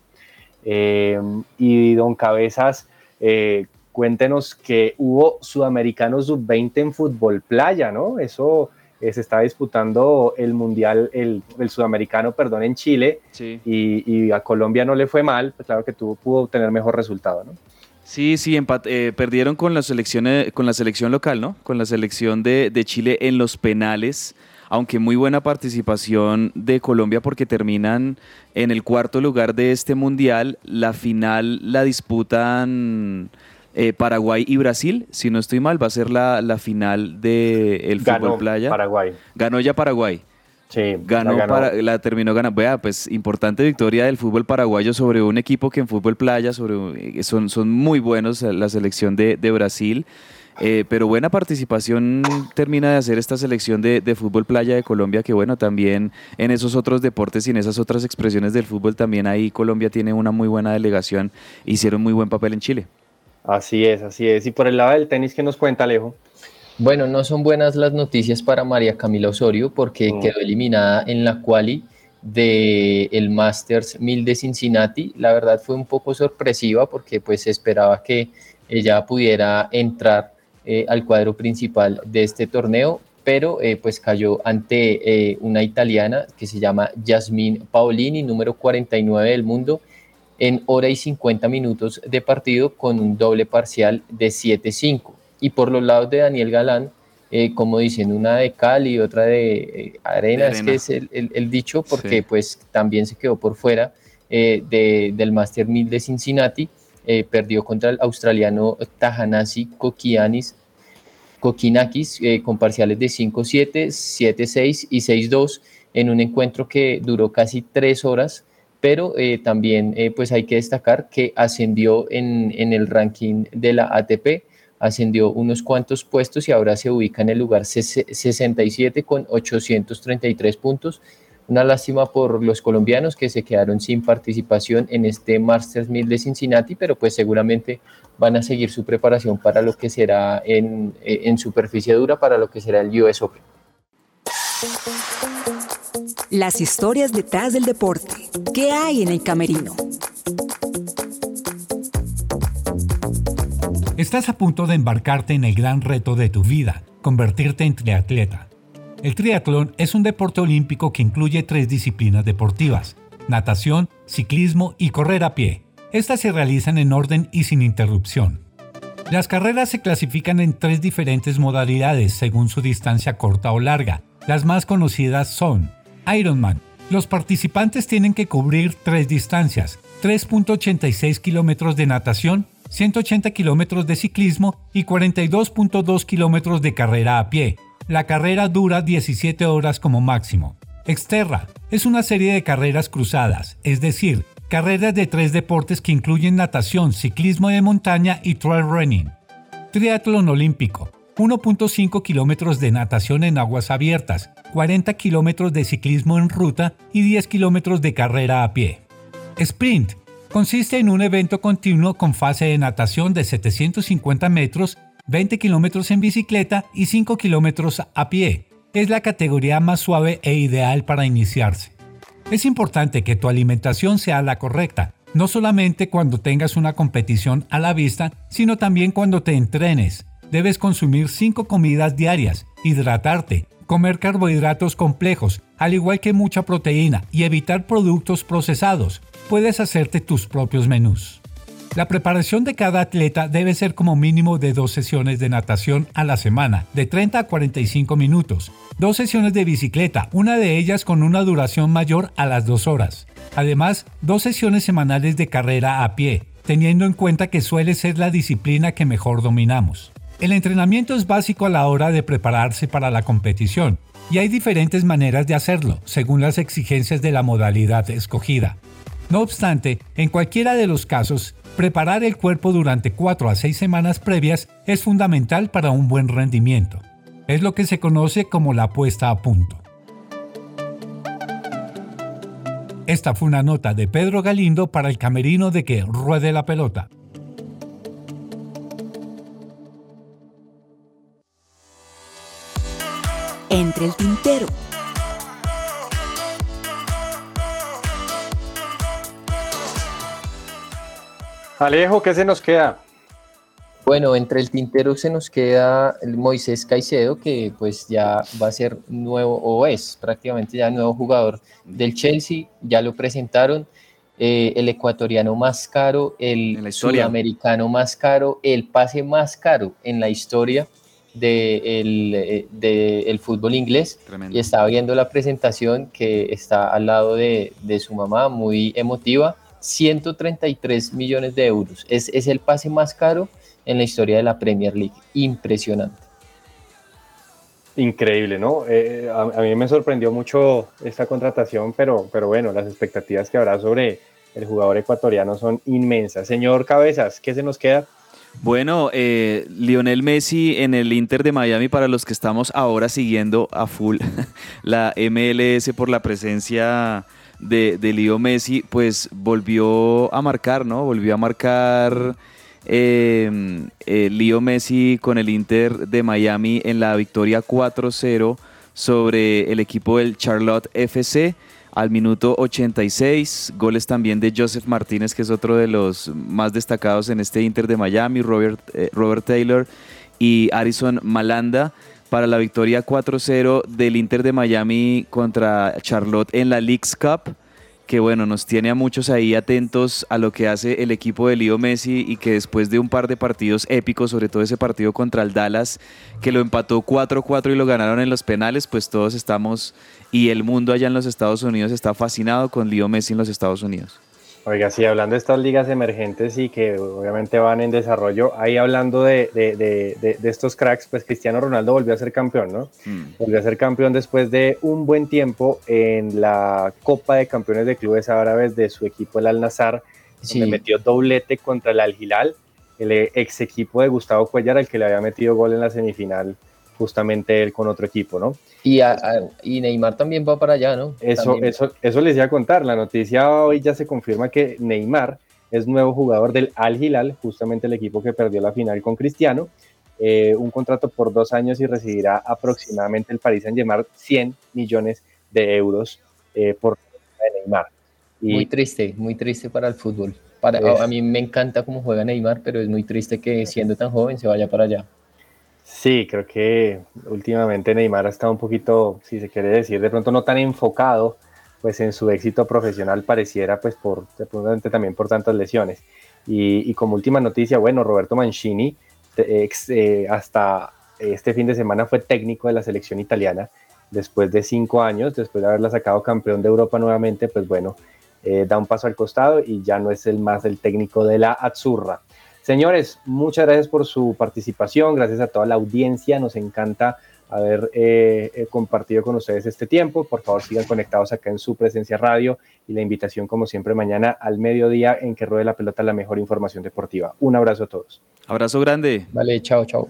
Eh, y don Cabezas, eh, cuéntenos que hubo sudamericanos sub-20 en fútbol playa, ¿no? Eso eh, se está disputando el mundial, el, el sudamericano, perdón, en Chile sí. y, y, a Colombia no le fue mal, pues claro que tuvo, pudo tener mejor resultado, ¿no? Sí, sí, eh, perdieron con la, selección, con la selección local, ¿no? Con la selección de, de, Chile en los penales, aunque muy buena participación de Colombia porque terminan en el cuarto lugar de este mundial. La final la disputan eh, Paraguay y Brasil, si no estoy mal, va a ser la, la final del de fútbol playa. Paraguay. Ganó ya Paraguay. Sí, ganó, la, ganó. Para, la terminó ganando. Vea, pues importante victoria del fútbol paraguayo sobre un equipo que en fútbol playa sobre, son, son muy buenos, la selección de, de Brasil. Eh, pero buena participación termina de hacer esta selección de, de, fútbol playa de Colombia, que bueno, también en esos otros deportes y en esas otras expresiones del fútbol, también ahí Colombia tiene una muy buena delegación, hicieron muy buen papel en Chile. Así es, así es. Y por el lado del tenis, ¿qué nos cuenta Alejo? Bueno, no son buenas las noticias para María Camila Osorio porque mm. quedó eliminada en la quali del el Masters 1000 de Cincinnati. La verdad fue un poco sorpresiva porque pues se esperaba que ella pudiera entrar eh, al cuadro principal de este torneo, pero eh, pues cayó ante eh, una italiana que se llama Jasmine Paolini, número 49 del mundo, en hora y 50 minutos de partido con un doble parcial de 7-5 y por los lados de Daniel Galán, eh, como dicen, una de cal y otra de, eh, arena, de, arena, es que es el, el, el dicho, porque sí. pues también se quedó por fuera eh, de, del Master 1000 de Cincinnati, eh, perdió contra el australiano Tahanasi Kokianis, Kokinakis eh, con parciales de 5-7, 7-6 y 6-2 en un encuentro que duró casi tres horas, pero eh, también eh, pues hay que destacar que ascendió en, en el ranking de la ATP, ascendió unos cuantos puestos y ahora se ubica en el lugar 67 con 833 puntos. Una lástima por los colombianos que se quedaron sin participación en este Masters 1000 de Cincinnati, pero pues seguramente van a seguir su preparación para lo que será en, en superficie dura, para lo que será el US Open. Las historias detrás del deporte. ¿Qué hay en el camerino? Estás a punto de embarcarte en el gran reto de tu vida, convertirte en triatleta. El triatlón es un deporte olímpico que incluye tres disciplinas deportivas, natación, ciclismo y correr a pie. Estas se realizan en orden y sin interrupción. Las carreras se clasifican en tres diferentes modalidades según su distancia corta o larga. Las más conocidas son Ironman. Los participantes tienen que cubrir tres distancias, 3.86 kilómetros de natación, 180 kilómetros de ciclismo y 42.2 kilómetros de carrera a pie. La carrera dura 17 horas como máximo. Exterra es una serie de carreras cruzadas, es decir, carreras de tres deportes que incluyen natación, ciclismo de montaña y trail running. Triatlón olímpico 1.5 kilómetros de natación en aguas abiertas, 40 kilómetros de ciclismo en ruta y 10 kilómetros de carrera a pie. Sprint consiste en un evento continuo con fase de natación de 750 metros, 20 kilómetros en bicicleta y 5 kilómetros a pie. Es la categoría más suave e ideal para iniciarse. Es importante que tu alimentación sea la correcta, no solamente cuando tengas una competición a la vista, sino también cuando te entrenes. Debes consumir 5 comidas diarias, hidratarte, comer carbohidratos complejos, al igual que mucha proteína, y evitar productos procesados. Puedes hacerte tus propios menús. La preparación de cada atleta debe ser como mínimo de dos sesiones de natación a la semana, de 30 a 45 minutos, dos sesiones de bicicleta, una de ellas con una duración mayor a las dos horas. Además, dos sesiones semanales de carrera a pie, teniendo en cuenta que suele ser la disciplina que mejor dominamos. El entrenamiento es básico a la hora de prepararse para la competición, y hay diferentes maneras de hacerlo, según las exigencias de la modalidad escogida. No obstante, en cualquiera de los casos, preparar el cuerpo durante 4 a 6 semanas previas es fundamental para un buen rendimiento. Es lo que se conoce como la puesta a punto. Esta fue una nota de Pedro Galindo para el camerino de que ruede la pelota. Entre el tintero. Alejo, ¿qué se nos queda? Bueno, entre el tintero se nos queda el Moisés Caicedo, que pues ya va a ser nuevo, o es prácticamente ya nuevo jugador del Chelsea, ya lo presentaron, eh, el ecuatoriano más caro, el sudamericano más caro, el pase más caro en la historia del eh, de el fútbol inglés. Y estaba viendo la presentación que está al lado de, de su mamá, muy emotiva 133 millones de euros. Es, es el pase más caro en la historia de la Premier League. Impresionante. Increíble, ¿no? Eh, a, a, mí me sorprendió mucho esta contratación, pero, pero bueno, las expectativas que habrá sobre el jugador ecuatoriano son inmensas. Señor Cabezas, ¿qué se nos queda? Bueno, eh, Lionel Messi en el Inter de Miami, para los que estamos ahora siguiendo a full la MLS por la presencia de, de Messi, pues volvió a marcar, ¿no? Volvió a marcar eh, eh, Messi con el Inter de Miami en la victoria 4-0 sobre el equipo del Charlotte FC al minuto 86. Goles también de Joseph Martínez, que es otro de los más destacados en este Inter de Miami, Robert, eh, Robert Taylor y Arison Malanda para la victoria 4-0 del Inter de Miami contra Charlotte en la Leagues Cup que bueno, nos tiene a muchos ahí atentos a lo que hace el equipo de Leo Messi y que después de un par de partidos épicos, sobre todo ese partido contra el Dallas, que lo empató 4-4 y lo ganaron en los penales, pues todos estamos y el mundo allá en los Estados Unidos está fascinado con Leo Messi en los Estados Unidos. Oiga, sí, hablando de estas ligas emergentes y que obviamente van en desarrollo, ahí hablando de, de, de, de estos cracks, pues Cristiano Ronaldo volvió a ser campeón, ¿no? Mm. Volvió a ser campeón después de un buen tiempo en la Copa de Campeones de Clubes Árabes de su equipo, el Al-Nazar, sí. donde metió doblete contra el Al-Hilal, el ex equipo de Gustavo Cuellar, al que le había metido gol en la semifinal justamente él con otro equipo, ¿no? Y, a, a, y Neymar también va para allá, ¿no? Eso, eso, eso les iba a contar. La noticia hoy ya se confirma que Neymar es nuevo jugador del Al Hilal, justamente el equipo que perdió la final con Cristiano. Eh, un contrato por dos años y recibirá aproximadamente el Paris Saint-Germain 100 millones de euros eh, por Neymar. Y muy triste, muy triste para el fútbol. Para, es, a mí me encanta cómo juega Neymar, pero es muy triste que siendo tan joven se vaya para allá. Sí, creo que últimamente Neymar ha estado un poquito, si se quiere decir, de pronto no tan enfocado pues en su éxito profesional pareciera pues por también por tantas lesiones. Y, como última noticia, bueno, Roberto Mancini eh, hasta este fin de semana fue técnico de la selección italiana después de cinco años, después de haberla sacado campeón de Europa nuevamente, pues bueno, eh, da un paso al costado y ya no es el más el técnico de la Azzurra. Señores, muchas gracias por su participación, gracias a toda la audiencia, nos encanta haber eh, eh, compartido con ustedes este tiempo. Por favor, sigan conectados acá en su presencia radio y la invitación, como siempre, mañana al mediodía en que ruede la pelota la mejor información deportiva. Un abrazo a todos. Abrazo grande. Vale, chao, chao.